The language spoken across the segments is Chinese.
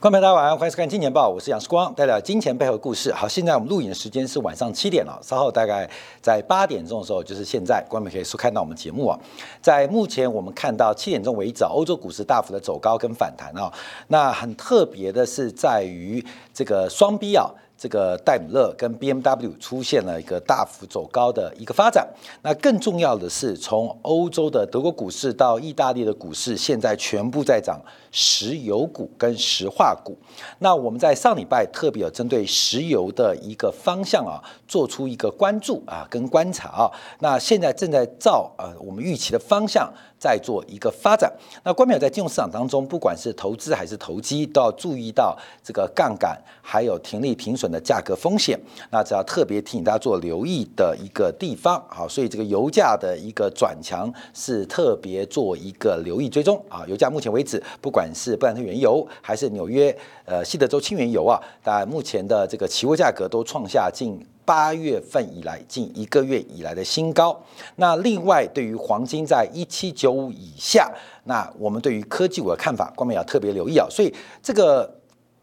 观众朋友大家晚上好，欢迎收看《金钱报》，我是杨世光，带来金钱背后的故事。好，现在我们录影的时间是晚上七点了，稍后大概在八点钟的时候，就是现在，观众可以收看到我们节目啊。在目前我们看到七点钟为止，欧洲股市大幅的走高跟反弹啊。那很特别的是在于这个双 B 啊。这个戴姆勒跟 BMW 出现了一个大幅走高的一个发展。那更重要的是，从欧洲的德国股市到意大利的股市，现在全部在涨石油股跟石化股。那我们在上礼拜特别有针对石油的一个方向啊，做出一个关注啊跟观察啊。那现在正在照呃我们预期的方向在做一个发展。那关淼在金融市场当中，不管是投资还是投机，都要注意到这个杠杆还有停利停损。的价格风险，那只要特别提醒大家做留意的一个地方，好，所以这个油价的一个转强是特别做一个留意追踪啊。油价目前为止，不管管是布兰特原油还是纽约呃西德州轻原油啊，但目前的这个期货价格都创下近八月份以来近一个月以来的新高。那另外对于黄金在一七九五以下，那我们对于科技股的看法，光面要特别留意啊。所以这个。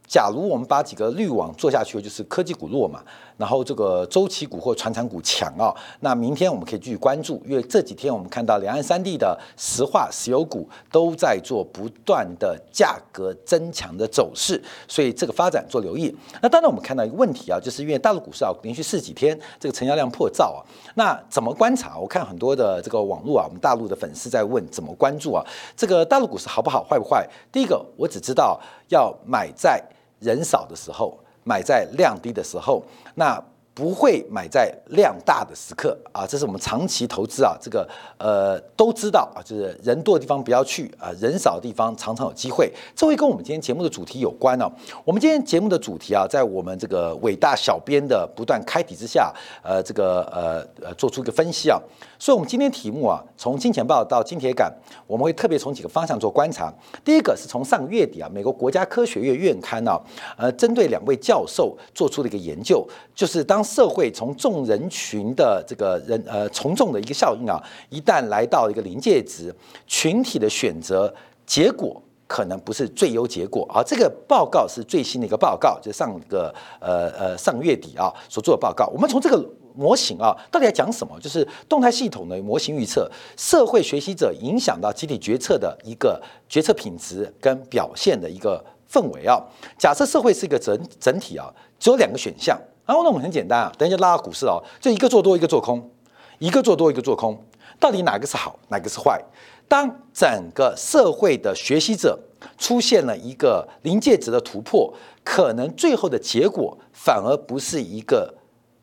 假如我们把几个滤网做下去，就是科技股弱嘛，然后这个周期股或传产股强啊，那明天我们可以继续关注，因为这几天我们看到两岸三地的石化石油股都在做不断的价格增强的走势，所以这个发展做留意。那当然我们看到一个问题啊，就是因为大陆股市啊连续四几天这个成交量破兆啊，那怎么观察？我看很多的这个网络啊，我们大陆的粉丝在问怎么关注啊？这个大陆股市好不好坏不坏？第一个我只知道要买在。人少的时候，买在量低的时候，那。不会买在量大的时刻啊，这是我们长期投资啊，这个呃都知道啊，就是人多的地方不要去啊，人少的地方常常有机会。这会跟我们今天节目的主题有关哦。我们今天节目的主题啊，在我们这个伟大小编的不断开题之下，呃，这个呃呃做出一个分析啊。所以，我们今天题目啊，从金钱豹到金铁杆，我们会特别从几个方向做观察。第一个是从上个月底啊，美国国家科学院院刊呢，呃，针对两位教授做出了一个研究，就是当社会从众人群的这个人呃从众的一个效应啊，一旦来到一个临界值，群体的选择结果可能不是最优结果啊。这个报告是最新的一个报告，就上个呃呃上月底啊所做的报告。我们从这个模型啊，到底在讲什么？就是动态系统的模型预测社会学习者影响到集体决策的一个决策品质跟表现的一个氛围啊。假设社会是一个整整体啊，只有两个选项。然后呢，我们很简单啊，等一下拉到股市哦，就一个做多，一个做空，一个做多，一个做空，到底哪个是好，哪个是坏？当整个社会的学习者出现了一个临界值的突破，可能最后的结果反而不是一个。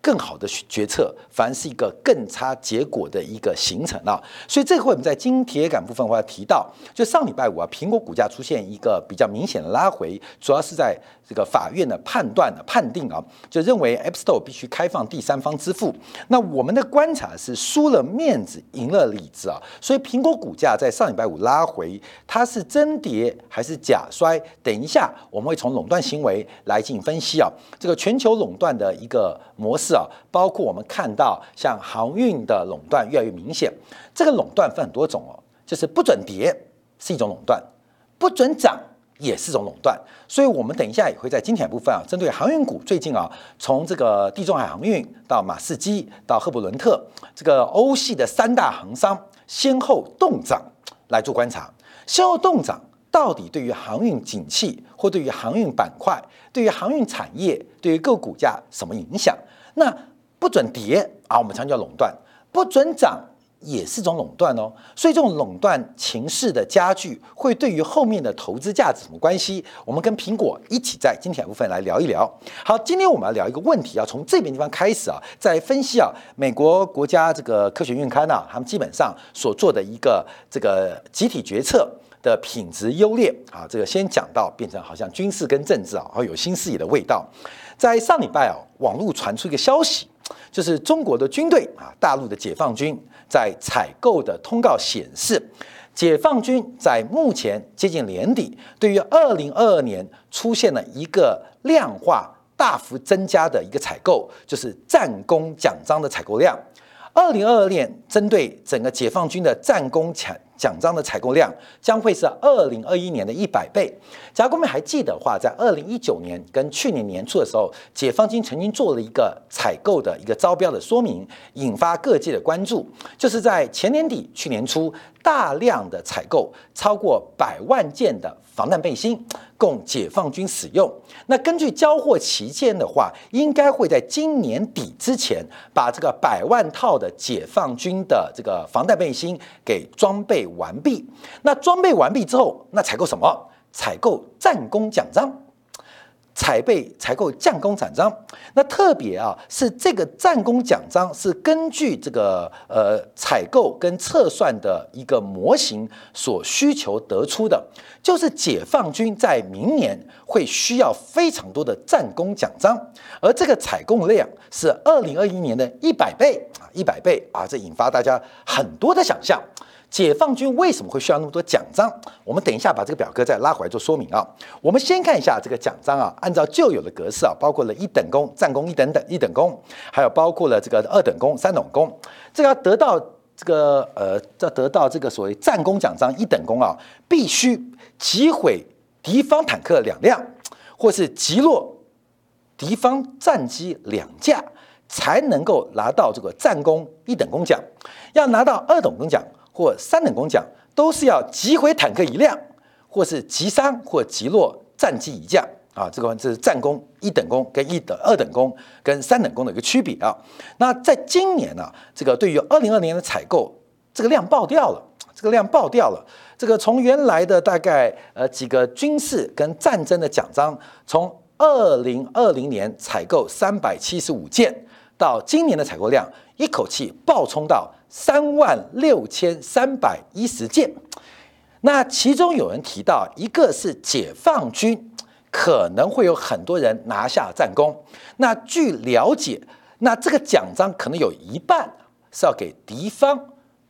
更好的决策，反而是一个更差结果的一个形成啊。所以这会我们在金铁杆部分我要提到，就上礼拜五啊，苹果股价出现一个比较明显的拉回，主要是在这个法院的判断的判定啊，就认为 App Store 必须开放第三方支付。那我们的观察是输了面子，赢了里子啊。所以苹果股价在上礼拜五拉回，它是真跌还是假摔？等一下我们会从垄断行为来进行分析啊。这个全球垄断的一个模式。啊，包括我们看到像航运的垄断越来越明显，这个垄断分很多种哦，就是不准跌是一种垄断，不准涨也是一种垄断。所以，我们等一下也会在今天部分啊，针对航运股最近啊，从这个地中海航运到马士基到赫伯伦特这个欧系的三大航商先后动涨来做观察，先后动涨到底对于航运景气或对于航运板块、对于航运产业、对于各股价什么影响？那不准跌啊，我们常叫垄断；不准涨也是种垄断哦。所以这种垄断情势的加剧，会对于后面的投资价值什么关系？我们跟苹果一起在今天部分来聊一聊。好，今天我们要聊一个问题，要从这边地方开始啊，在分析啊，美国国家这个科学院刊呢，他们基本上所做的一个这个集体决策的品质优劣啊，这个先讲到变成好像军事跟政治啊，好有新视野的味道。在上礼拜啊，网络传出一个消息，就是中国的军队啊，大陆的解放军在采购的通告显示，解放军在目前接近年底，对于二零二二年出现了一个量化大幅增加的一个采购，就是战功奖章的采购量。二零二二年针对整个解放军的战功奖奖章的采购量将会是二零二一年的一百倍。假如我们还记得的话，在二零一九年跟去年年初的时候，解放军曾经做了一个采购的一个招标的说明，引发各界的关注。就是在前年底、去年初，大量的采购超过百万件的防弹背心，供解放军使用。那根据交货期间的话，应该会在今年底之前，把这个百万套的解放军的这个防弹背心给装备完毕。那装备完毕之后，那采购什么？采购战功奖章。采备采购战功奖章，那特别啊是这个战功奖章是根据这个呃采购跟测算的一个模型所需求得出的，就是解放军在明年会需要非常多的战功奖章，而这个采购量是二零二一年的一百倍啊一百倍啊，这引发大家很多的想象。解放军为什么会需要那么多奖章？我们等一下把这个表格再拉回来做说明啊。我们先看一下这个奖章啊，按照旧有的格式啊，包括了一等功、战功一等等一等功，还有包括了这个二等功、三等功。这个要得到这个呃，要得到这个所谓战功奖章一等功啊，必须击毁敌方坦克两辆，或是击落敌方战机两架，才能够拿到这个战功一等功奖。要拿到二等功奖。或三等功奖都是要击毁坦克一辆，或是击伤或击落战机一架啊，这个这是战功一等功跟一等二等功跟三等功的一个区别啊。那在今年呢，这个对于二零二年的采购，这个量爆掉了，这个量爆掉了。这个从原来的大概呃几个军事跟战争的奖章，从二零二零年采购三百七十五件，到今年的采购量一口气暴冲到。三万六千三百一十件，那其中有人提到，一个是解放军可能会有很多人拿下战功。那据了解，那这个奖章可能有一半是要给敌方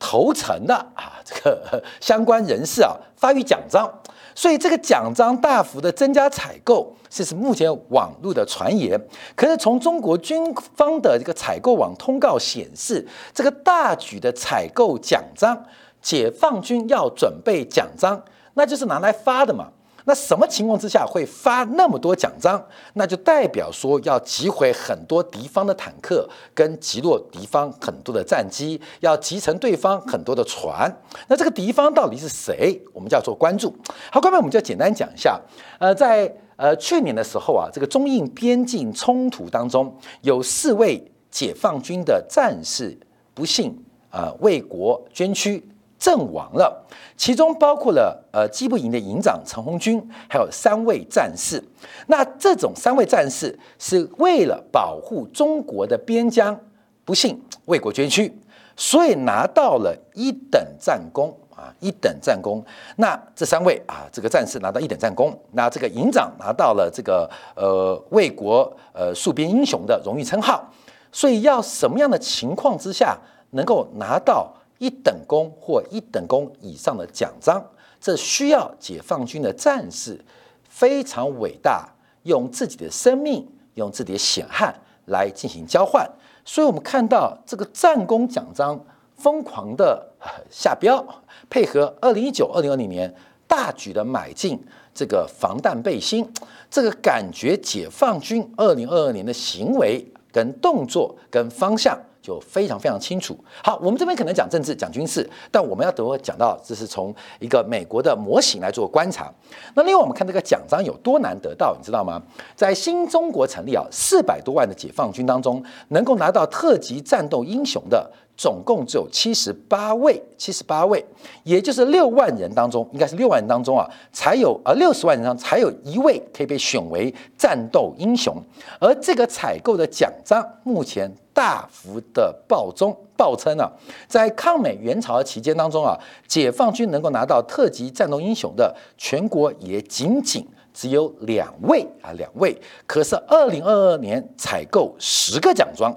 头层的啊，这个相关人士啊发于奖章。所以这个奖章大幅的增加采购，这是目前网络的传言。可是从中国军方的这个采购网通告显示，这个大举的采购奖章，解放军要准备奖章，那就是拿来发的嘛。那什么情况之下会发那么多奖章？那就代表说要击毁很多敌方的坦克，跟击落敌方很多的战机，要击沉对方很多的船。那这个敌方到底是谁？我们就要做关注。好，各位，我们就简单讲一下。呃，在呃去年的时候啊，这个中印边境冲突当中，有四位解放军的战士不幸啊为国捐躯。阵亡了，其中包括了呃机部营的营长陈红军，还有三位战士。那这种三位战士是为了保护中国的边疆，不幸为国捐躯，所以拿到了一等战功啊，一等战功。那这三位啊，这个战士拿到一等战功，那这个营长拿到了这个呃为国呃戍边英雄的荣誉称号。所以要什么样的情况之下能够拿到？一等功或一等功以上的奖章，这需要解放军的战士非常伟大，用自己的生命、用自己的血汗来进行交换。所以，我们看到这个战功奖章疯狂的下标，配合二零一九、二零二零年大举的买进这个防弹背心，这个感觉解放军二零二二年的行为、跟动作、跟方向。就非常非常清楚。好，我们这边可能讲政治、讲军事，但我们要等会讲到，这是从一个美国的模型来做观察。那另外，我们看这个奖章有多难得到，你知道吗？在新中国成立啊，四百多万的解放军当中，能够拿到特级战斗英雄的。总共只有七十八位，七十八位，也就是六万人当中，应该是六万人当中啊，才有呃六十万人当中才有一位可以被选为战斗英雄。而这个采购的奖章目前大幅的暴增，暴增啊，在抗美援朝期间当中啊，解放军能够拿到特级战斗英雄的全国也仅仅只有两位啊，两位。可是二零二二年采购十个奖章。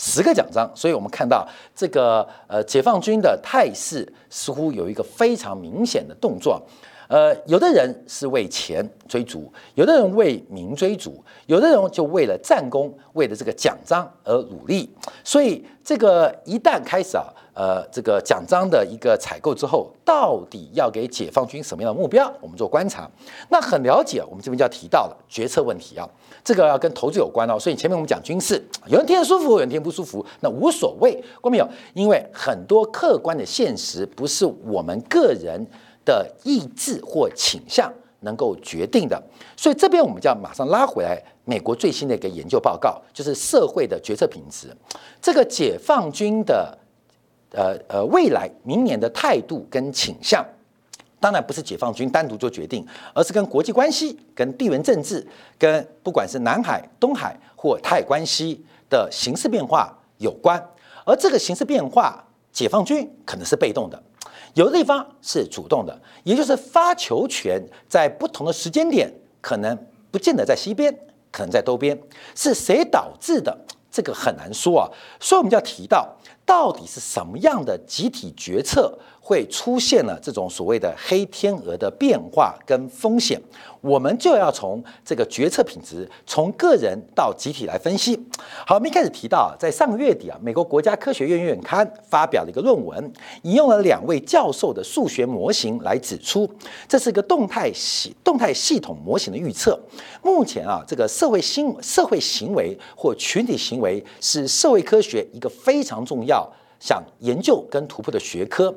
十个奖章，所以我们看到这个呃解放军的态势似乎有一个非常明显的动作，呃，有的人是为钱追逐，有的人为名追逐，有的人就为了战功、为了这个奖章而努力。所以，这个一旦开始啊，呃，这个奖章的一个采购之后，到底要给解放军什么样的目标？我们做观察。那很了解，我们这边就要提到了决策问题啊，这个要跟投资有关哦。所以前面我们讲军事，有人听得舒服，有人听不舒服，那无所谓，过没有？因为很多客观的现实不是我们个人。的意志或倾向能够决定的，所以这边我们就要马上拉回来。美国最新的一个研究报告，就是社会的决策品质。这个解放军的呃呃未来明年的态度跟倾向，当然不是解放军单独做决定，而是跟国际关系、跟地缘政治、跟不管是南海、东海或台海关系的形势变化有关。而这个形势变化，解放军可能是被动的。有的地方是主动的，也就是发球权在不同的时间点，可能不见得在西边，可能在东边，是谁导致的？这个很难说啊。所以我们就要提到，到底是什么样的集体决策会出现了这种所谓的黑天鹅的变化跟风险？我们就要从这个决策品质，从个人到集体来分析。好，我们一开始提到，在上个月底啊，美国国家科学院院刊发表了一个论文，引用了两位教授的数学模型来指出，这是一个动态系动态系统模型的预测。目前啊，这个社会行社会行为或群体行为是社会科学一个非常重要想研究跟突破的学科，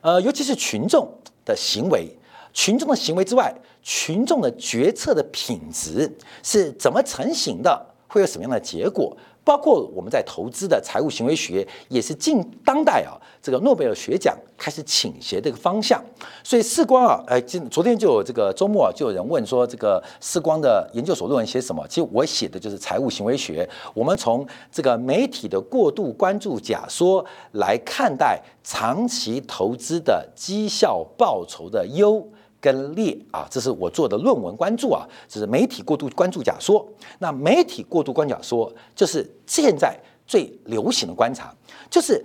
呃，尤其是群众的行为。群众的行为之外，群众的决策的品质是怎么成型的？会有什么样的结果？包括我们在投资的财务行为学，也是近当代啊，这个诺贝尔学奖开始倾斜这个方向。所以世光啊，呃，今昨天就有这个周末就有人问说，这个世光的研究所论文写什么？其实我写的就是财务行为学。我们从这个媒体的过度关注假说来看待长期投资的绩效报酬的优。跟裂啊，这是我做的论文关注啊，这是媒体过度关注假说。那媒体过度关注假说，就是现在最流行的观察，就是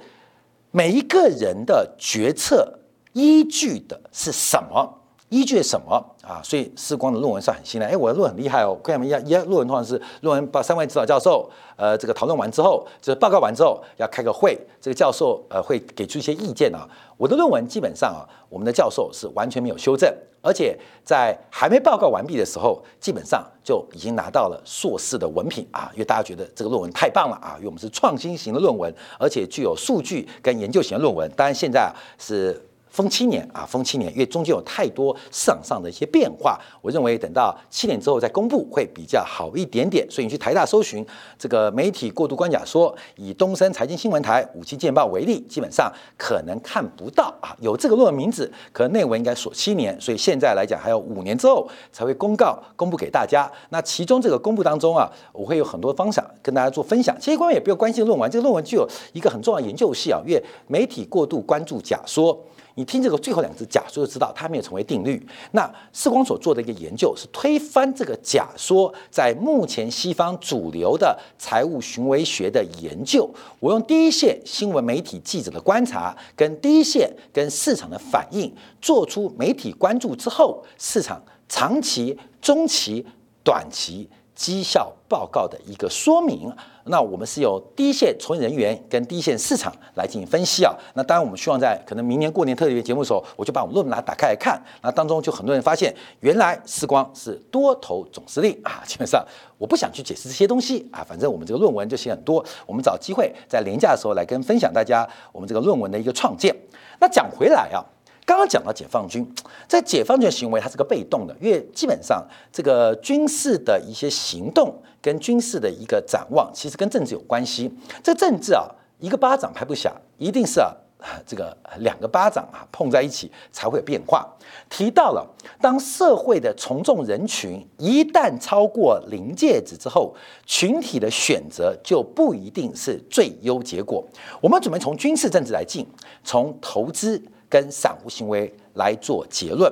每一个人的决策依据的是什么？依据什么啊？所以世光的论文是很新的。哎，我的论文很厉害哦。跟你们一样，一样论文通常是论文把三位指导教授呃这个讨论完之后，就是报告完之后要开个会，这个教授呃会给出一些意见啊。我的论文基本上啊，我们的教授是完全没有修正，而且在还没报告完毕的时候，基本上就已经拿到了硕士的文凭啊。因为大家觉得这个论文太棒了啊，因为我们是创新型的论文，而且具有数据跟研究型的论文。当然现在是。封七年啊，封七年，因为中间有太多市场上的一些变化，我认为等到七年之后再公布会比较好一点点。所以你去台大搜寻这个媒体过度关假说，以东森财经新闻台五期见报为例，基本上可能看不到啊，有这个论文名字，可能内文应该锁七年，所以现在来讲还有五年之后才会公告公布给大家。那其中这个公布当中啊，我会有很多方向跟大家做分享。其实观众也不用关心论文，这个论文具有一个很重要的研究系啊，因为媒体过度关注假说。你听这个最后两个字假说就知道它没有成为定律。那世光所做的一个研究是推翻这个假说，在目前西方主流的财务行为学的研究，我用第一线新闻媒体记者的观察，跟第一线跟市场的反应，做出媒体关注之后市场长期、中期、短期。绩效报告的一个说明，那我们是由第一线从业人员跟第一线市场来进行分析啊。那当然，我们希望在可能明年过年特别节目的时候，我就把我们论文拿打开来看。那当中就很多人发现，原来时光是多头总司令啊。基本上我不想去解释这些东西啊，反正我们这个论文就写很多。我们找机会在廉价的时候来跟分享大家我们这个论文的一个创建。那讲回来啊。刚刚讲到解放军，在解放军的行为，它是个被动的，因为基本上这个军事的一些行动跟军事的一个展望，其实跟政治有关系。这政治啊，一个巴掌拍不响，一定是啊，这个两个巴掌啊碰在一起才会有变化。提到了，当社会的从众人群一旦超过临界值之后，群体的选择就不一定是最优结果。我们准备从军事政治来进，从投资。跟散户行为来做结论，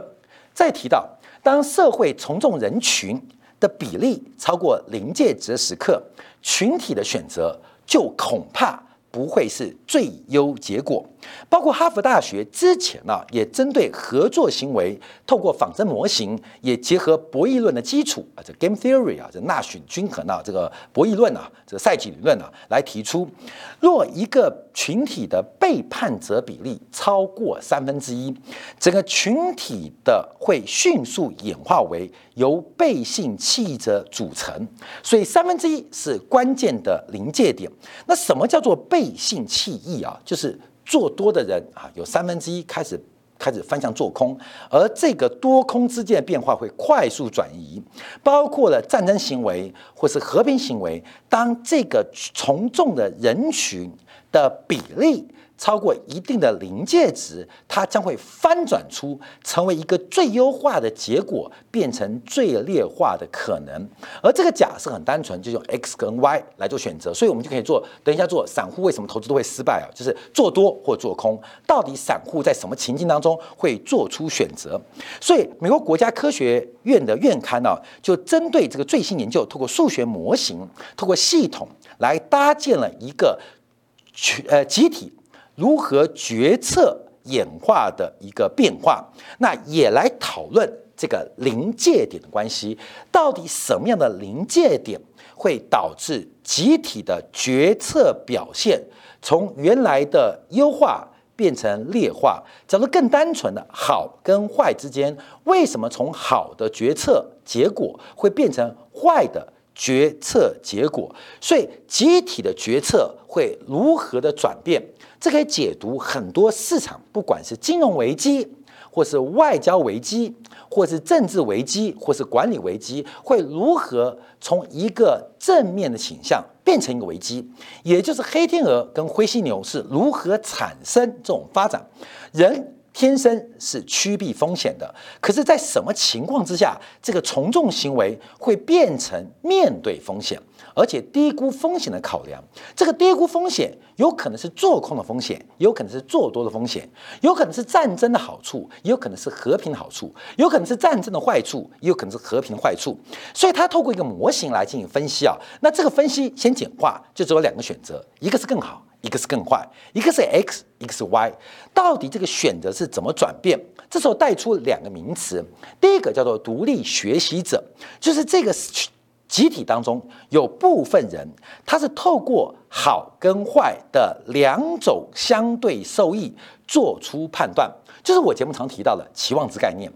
再提到当社会从众人群的比例超过临界值时刻，群体的选择就恐怕不会是最优结果。包括哈佛大学之前呢，也针对合作行为，透过仿真模型，也结合博弈论的基础啊，这 game theory 啊，这纳选均衡啊，这个博弈论啊，这个赛局理论啊，来提出，若一个群体的背叛者比例超过三分之一，整个群体的会迅速演化为由背信弃义者组成，所以三分之一是关键的临界点。那什么叫做背信弃义啊？就是做多的人啊，有三分之一开始开始翻向做空，而这个多空之间的变化会快速转移，包括了战争行为或是和平行为。当这个从众的人群的比例。超过一定的临界值，它将会翻转出成为一个最优化的结果，变成最劣化的可能。而这个假设很单纯，就用 x 跟 y 来做选择，所以我们就可以做。等一下做散户为什么投资都会失败啊？就是做多或做空，到底散户在什么情境当中会做出选择？所以美国国家科学院的院刊呢，就针对这个最新研究，透过数学模型，透过系统来搭建了一个呃集体。如何决策演化的一个变化，那也来讨论这个临界点的关系。到底什么样的临界点会导致集体的决策表现从原来的优化变成劣化？假如更单纯的好跟坏之间，为什么从好的决策结果会变成坏的决策结果？所以集体的决策会如何的转变？这可以解读很多市场，不管是金融危机，或是外交危机，或是政治危机，或是管理危机，会如何从一个正面的倾向变成一个危机？也就是黑天鹅跟灰犀牛是如何产生这种发展？人天生是趋避风险的，可是，在什么情况之下，这个从众行为会变成面对风险？而且低估风险的考量，这个低估风险有可能是做空的风险，有可能是做多的风险，有可能是战争的好处，也有可能是和平的好处，有可能是战争的坏处，也有可能是和平的坏处。所以，他透过一个模型来进行分析啊。那这个分析先简化，就只有两个选择，一个是更好，一个是更坏，一个是 x，一个是 y。到底这个选择是怎么转变？这时候带出两个名词，第一个叫做独立学习者，就是这个。集体当中有部分人，他是透过好跟坏的两种相对受益做出判断，就是我节目常提到的期望值概念。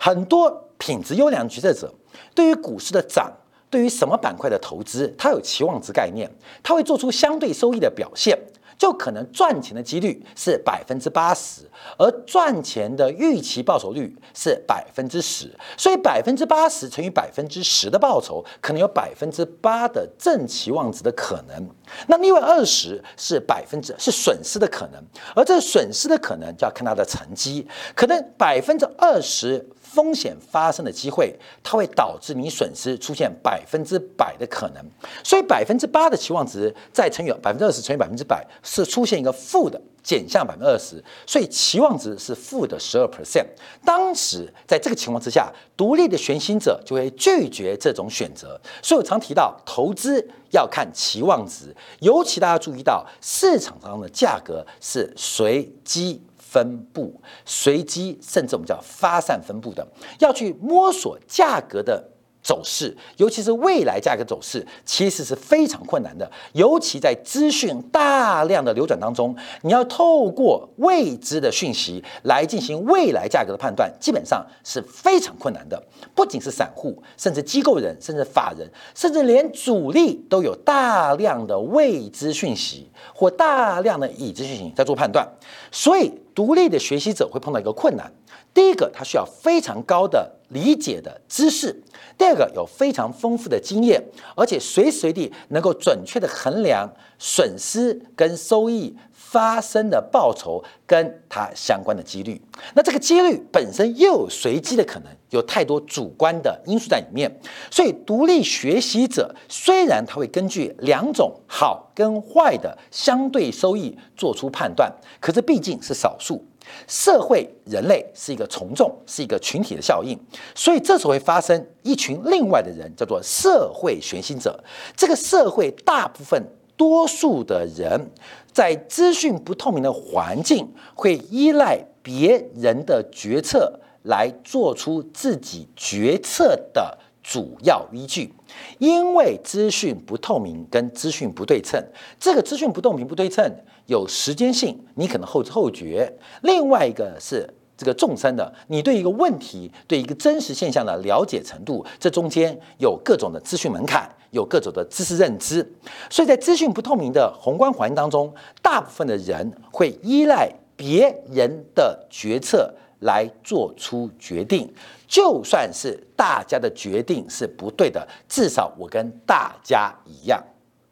很多品质优良决策者对于股市的涨，对于什么板块的投资，它有期望值概念，它会做出相对收益的表现。就可能赚钱的几率是百分之八十，而赚钱的预期报酬率是百分之十，所以百分之八十乘以百分之十的报酬，可能有百分之八的正期望值的可能。那另外二十是百分之是损失的可能，而这损失的可能就要看它的成绩，可能百分之二十。风险发生的机会，它会导致你损失出现百分之百的可能，所以百分之八的期望值再乘以百分之二十乘以百分之百，是出现一个负的减项百分之二十，所以期望值是负的十二 percent。当时在这个情况之下，独立的悬心者就会拒绝这种选择。所以我常提到，投资要看期望值，尤其大家注意到市场上的价格是随机。分布随机，甚至我们叫发散分布的，要去摸索价格的走势，尤其是未来价格走势，其实是非常困难的。尤其在资讯大量的流转当中，你要透过未知的讯息来进行未来价格的判断，基本上是非常困难的。不仅是散户，甚至机构人，甚至法人，甚至连主力都有大量的未知讯息或大量的已知讯息在做判断，所以。独立的学习者会碰到一个困难，第一个，他需要非常高的理解的知识；第二个，有非常丰富的经验，而且随时随地能够准确的衡量损失跟收益。发生的报酬跟它相关的几率，那这个几率本身又有随机的可能，有太多主观的因素在里面。所以，独立学习者虽然他会根据两种好跟坏的相对收益做出判断，可是毕竟是少数。社会人类是一个从众，是一个群体的效应，所以这时候会发生一群另外的人，叫做社会学习者。这个社会大部分。多数的人在资讯不透明的环境，会依赖别人的决策来做出自己决策的主要依据。因为资讯不透明跟资讯不对称，这个资讯不透明不对称有时间性，你可能后知后觉。另外一个是。这个众生的，你对一个问题、对一个真实现象的了解程度，这中间有各种的资讯门槛，有各种的知识认知，所以在资讯不透明的宏观环境当中，大部分的人会依赖别人的决策来做出决定，就算是大家的决定是不对的，至少我跟大家一样，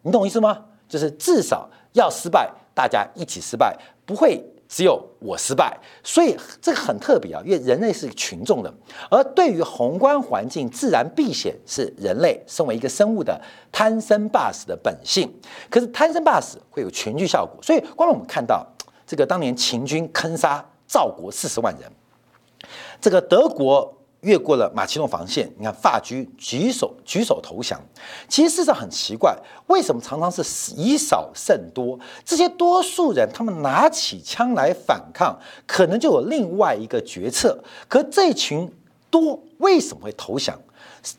你懂意思吗？就是至少要失败，大家一起失败，不会。只有我失败，所以这个很特别啊，因为人类是群众的，而对于宏观环境自然避险是人类身为一个生物的贪生怕死的本性。可是贪生怕死会有群聚效果，所以光我们看到这个当年秦军坑杀赵国四十万人，这个德国。越过了马其顿防线，你看法军举手举手投降。其实事实上很奇怪，为什么常常是以少胜多？这些多数人他们拿起枪来反抗，可能就有另外一个决策。可这群多为什么会投降？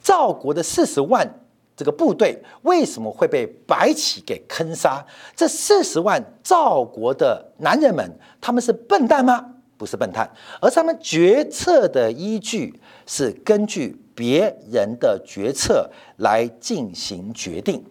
赵国的四十万这个部队为什么会被白起给坑杀？这四十万赵国的男人们，他们是笨蛋吗？不是笨蛋，而他们决策的依据是根据别人的决策来进行决定，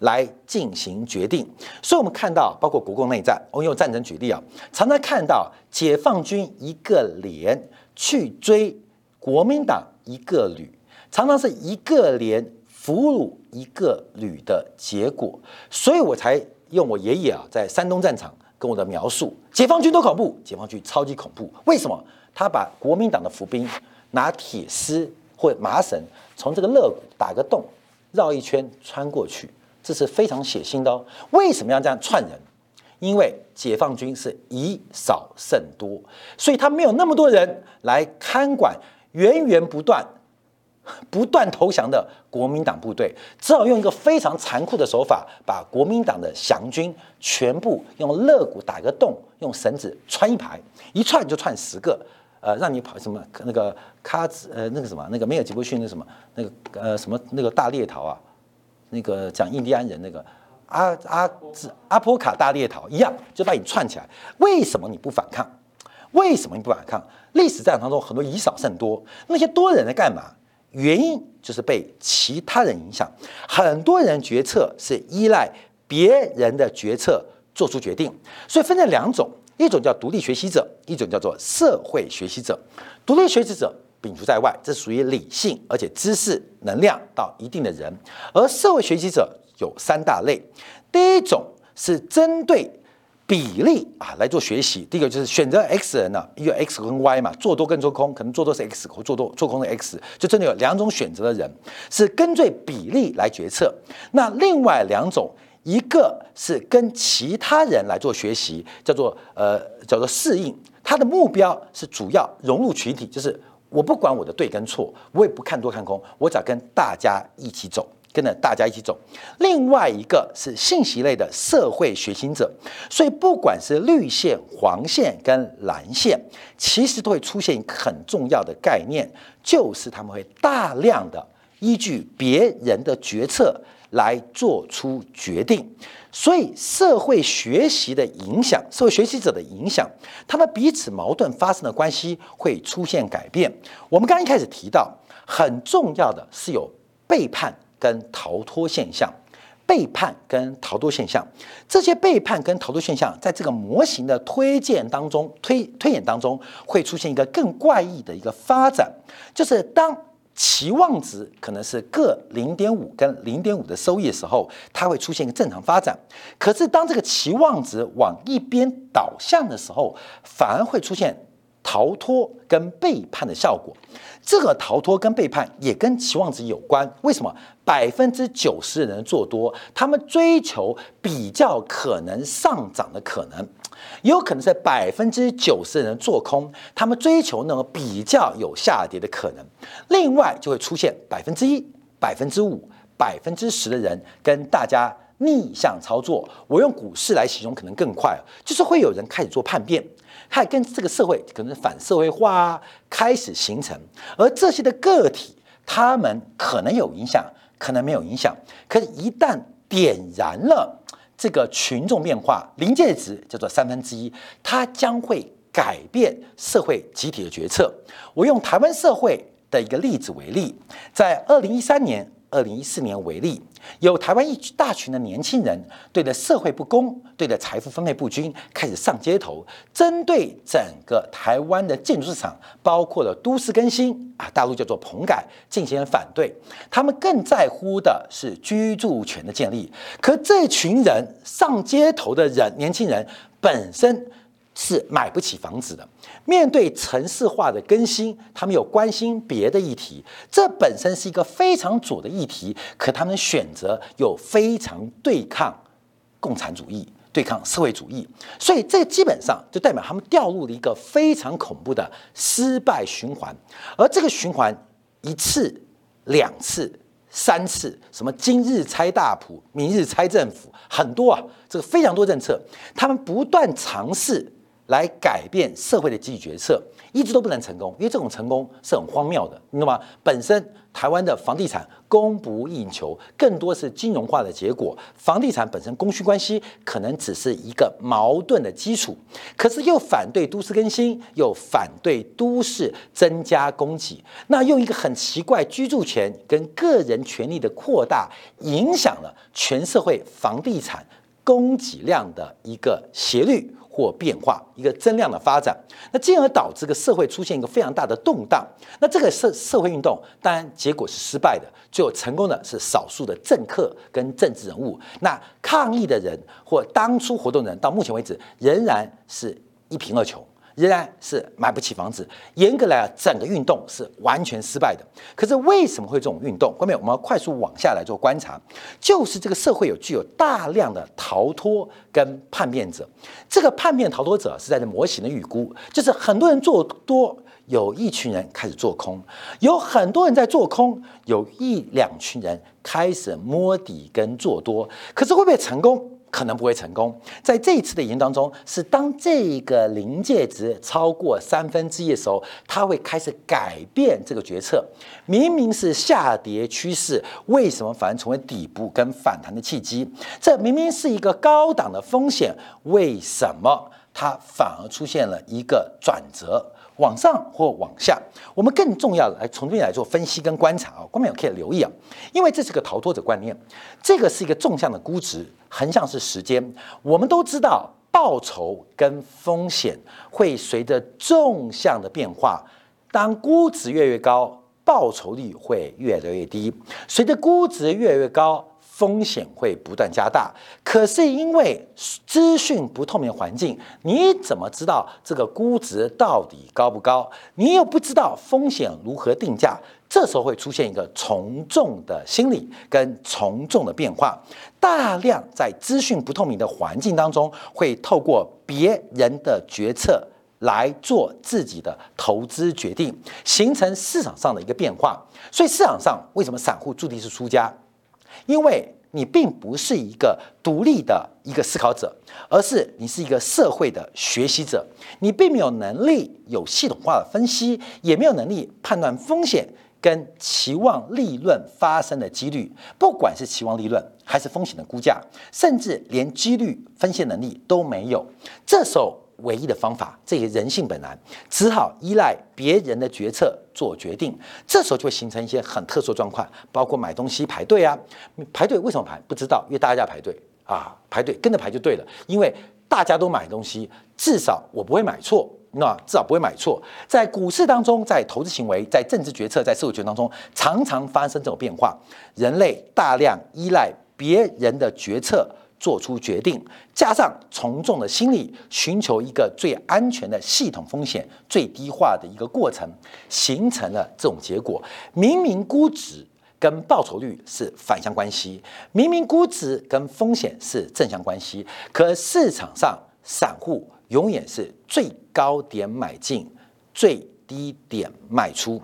来进行决定。所以，我们看到，包括国共内战，我用战争举例啊，常常看到解放军一个连去追国民党一个旅，常常是一个连俘虏一个旅的结果。所以我才用我爷爷啊，在山东战场。跟我的描述，解放军多恐怖，解放军超级恐怖。为什么？他把国民党的伏兵拿铁丝或麻绳从这个肋骨打个洞，绕一圈穿过去，这是非常血腥的哦。为什么要这样串人？因为解放军是以少胜多，所以他没有那么多人来看管源源不断。不断投降的国民党部队，只好用一个非常残酷的手法，把国民党的降军全部用肋骨打个洞，用绳子穿一排，一串就串十个，呃，让你跑什么那个卡子，呃，那个什么那个梅尔吉布逊那什么那个呃什么那个大猎逃啊，那个讲印第安人那个阿阿阿波卡大猎逃一样，就把你串起来。为什么你不反抗？为什么你不反抗？历史战场当中很多以少胜多，那些多人在干嘛？原因就是被其他人影响，很多人决策是依赖别人的决策做出决定，所以分成两种，一种叫独立学习者，一种叫做社会学习者。独立学习者摒除在外，这属于理性而且知识能量到一定的人，而社会学习者有三大类，第一种是针对。比例啊来做学习，第一个就是选择 X 人呢，因为 X 跟 Y 嘛，做多跟做空，可能做多是 X 或做多做空的 X，就真的有两种选择的人，是根据比例来决策。那另外两种，一个是跟其他人来做学习，叫做呃叫做适应，他的目标是主要融入群体，就是我不管我的对跟错，我也不看多看空，我只要跟大家一起走。跟着大家一起走，另外一个是信息类的社会学习者，所以不管是绿线、黄线跟蓝线，其实都会出现一个很重要的概念，就是他们会大量的依据别人的决策来做出决定，所以社会学习的影响，社会学习者的影响，他们彼此矛盾发生的关系会出现改变。我们刚一开始提到，很重要的是有背叛。跟逃脱现象，背叛跟逃脱现象，这些背叛跟逃脱现象，在这个模型的推荐当中、推推演当中，会出现一个更怪异的一个发展，就是当期望值可能是各零点五跟零点五的收益的时候，它会出现一个正常发展。可是当这个期望值往一边倒向的时候，反而会出现。逃脱跟背叛的效果，这个逃脱跟背叛也跟期望值有关。为什么？百分之九十的人做多，他们追求比较可能上涨的可能，也有可能是百分之九十的人做空，他们追求那种比较有下跌的可能。另外就会出现百分之一、百分之五、百分之十的人跟大家逆向操作，我用股市来形容可能更快，就是会有人开始做叛变，还跟这个社会可能反社会化开始形成，而这些的个体，他们可能有影响，可能没有影响，可是，一旦点燃了这个群众变化临界值，叫做三分之一，它将会改变社会集体的决策。我用台湾社会的一个例子为例，在二零一三年。二零一四年为例，有台湾一大群的年轻人，对着社会不公、对着财富分配不均，开始上街头，针对整个台湾的建筑市场，包括了都市更新啊，大陆叫做棚改，进行反对。他们更在乎的是居住权的建立。可这群人上街头的人，年轻人本身。是买不起房子的。面对城市化的更新，他们有关心别的议题，这本身是一个非常左的议题。可他们选择有非常对抗共产主义、对抗社会主义，所以这基本上就代表他们掉入了一个非常恐怖的失败循环。而这个循环一次、两次、三次，什么今日拆大埔，明日拆政府，很多啊，这个非常多政策，他们不断尝试。来改变社会的经济决策，一直都不能成功，因为这种成功是很荒谬的，你知道吗？本身台湾的房地产供不应求，更多是金融化的结果。房地产本身供需关系可能只是一个矛盾的基础，可是又反对都市更新，又反对都市增加供给，那用一个很奇怪居住权跟个人权利的扩大，影响了全社会房地产供给量的一个斜率。或变化一个增量的发展，那进而导致个社会出现一个非常大的动荡。那这个社社会运动当然结果是失败的，最后成功的是少数的政客跟政治人物。那抗议的人或当初活动人到目前为止仍然是一贫二穷。仍然是买不起房子。严格来讲，整个运动是完全失败的。可是为什么会这种运动？后面我们要快速往下来做观察，就是这个社会有具有大量的逃脱跟叛变者。这个叛变逃脱者是在这模型的预估，就是很多人做多，有一群人开始做空，有很多人在做空，有一两群人开始摸底跟做多。可是会不会成功？可能不会成功。在这一次的研究当中，是当这个临界值超过三分之一的时候，它会开始改变这个决策。明明是下跌趋势，为什么反而成为底部跟反弹的契机？这明明是一个高档的风险，为什么它反而出现了一个转折？往上或往下，我们更重要的来从这边来做分析跟观察啊，观众朋友可以留意啊，因为这是个逃脱者观念，这个是一个纵向的估值，横向是时间。我们都知道报酬跟风险会随着纵向的变化，当估值越来越高，报酬率会越来越低；随着估值越来越高。风险会不断加大，可是因为资讯不透明环境，你怎么知道这个估值到底高不高？你又不知道风险如何定价，这时候会出现一个从众的心理跟从众的变化。大量在资讯不透明的环境当中，会透过别人的决策来做自己的投资决定，形成市场上的一个变化。所以市场上为什么散户注定是输家？因为你并不是一个独立的一个思考者，而是你是一个社会的学习者。你并没有能力有系统化的分析，也没有能力判断风险跟期望利润发生的几率。不管是期望利润还是风险的估价，甚至连几率分析能力都没有。这时候。唯一的方法，这些人性本难，只好依赖别人的决策做决定。这时候就会形成一些很特殊状况，包括买东西排队啊，排队为什么排？不知道，因为大家排队啊，排队跟着排就对了。因为大家都买东西，至少我不会买错，那至少不会买错。在股市当中，在投资行为，在政治决策，在社会决策当中，常常发生这种变化。人类大量依赖别人的决策。做出决定，加上从众的心理，寻求一个最安全的系统风险最低化的一个过程，形成了这种结果。明明估值跟报酬率是反向关系，明明估值跟风险是正向关系，可市场上散户永远是最高点买进，最低点卖出。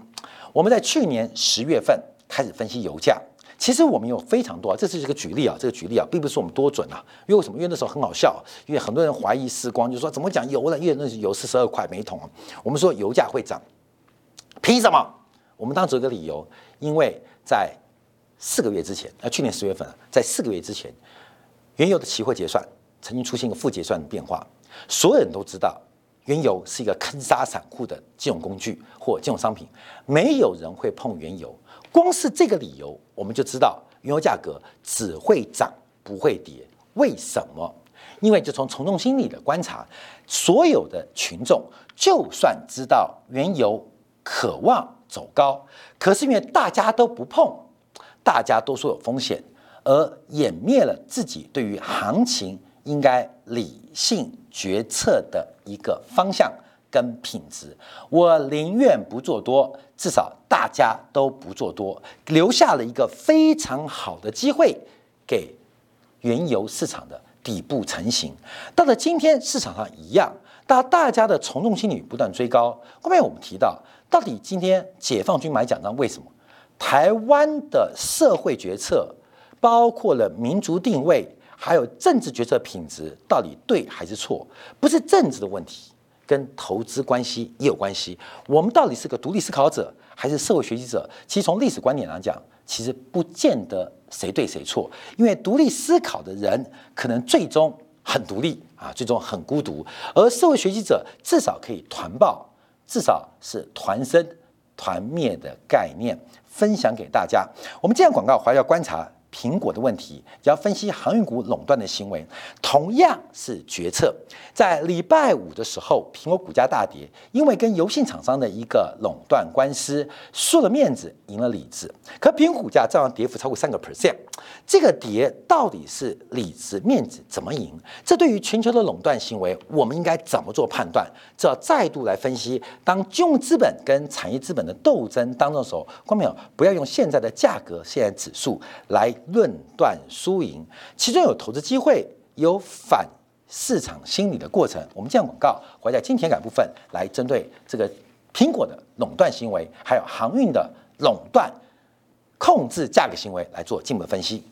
我们在去年十月份开始分析油价。其实我们有非常多，这是一个举例啊，这个举例啊，并不是我们多准啊。因为为什么？因为那时候很好笑，因为很多人怀疑时光，就说怎么讲油了？因为那油四十二块每桶啊。我们说油价会涨，凭什么？我们当时有个理由，因为在四个月之前，呃，去年十月份，在四个月之前，原油的期货结算曾经出现一个负结算的变化，所有人都知道。原油是一个坑杀散户的金融工具或金融商品，没有人会碰原油。光是这个理由，我们就知道原油价格只会涨不会跌。为什么？因为就从从众心理的观察，所有的群众就算知道原油渴望走高，可是因为大家都不碰，大家都说有风险，而湮灭了自己对于行情。应该理性决策的一个方向跟品质，我宁愿不做多，至少大家都不做多，留下了一个非常好的机会给原油市场的底部成型。到了今天市场上一样，当大家的从众心理不断追高。后面我们提到，到底今天解放军买奖章为什么？台湾的社会决策包括了民族定位。还有政治决策品质到底对还是错？不是政治的问题，跟投资关系也有关系。我们到底是个独立思考者还是社会学习者？其实从历史观点来讲，其实不见得谁对谁错。因为独立思考的人可能最终很独立啊，最终很孤独；而社会学习者至少可以团报，至少是团生团灭的概念分享给大家。我们这样广告还要观察。苹果的问题，要分析航运股垄断的行为，同样是决策。在礼拜五的时候，苹果股价大跌，因为跟油信厂商的一个垄断官司，输了面子，赢了理智。可苹果股价照样跌幅超过三个 percent，这个跌到底是理智面子怎么赢？这对于全球的垄断行为，我们应该怎么做判断？这要再度来分析。当金融资本跟产业资本的斗争当中的时候，观众朋友不要用现在的价格、现在指数来。论断输赢，其中有投资机会，有反市场心理的过程。我们这样广告会在金钱感部分来针对这个苹果的垄断行为，还有航运的垄断控制价格行为来做进一步分析。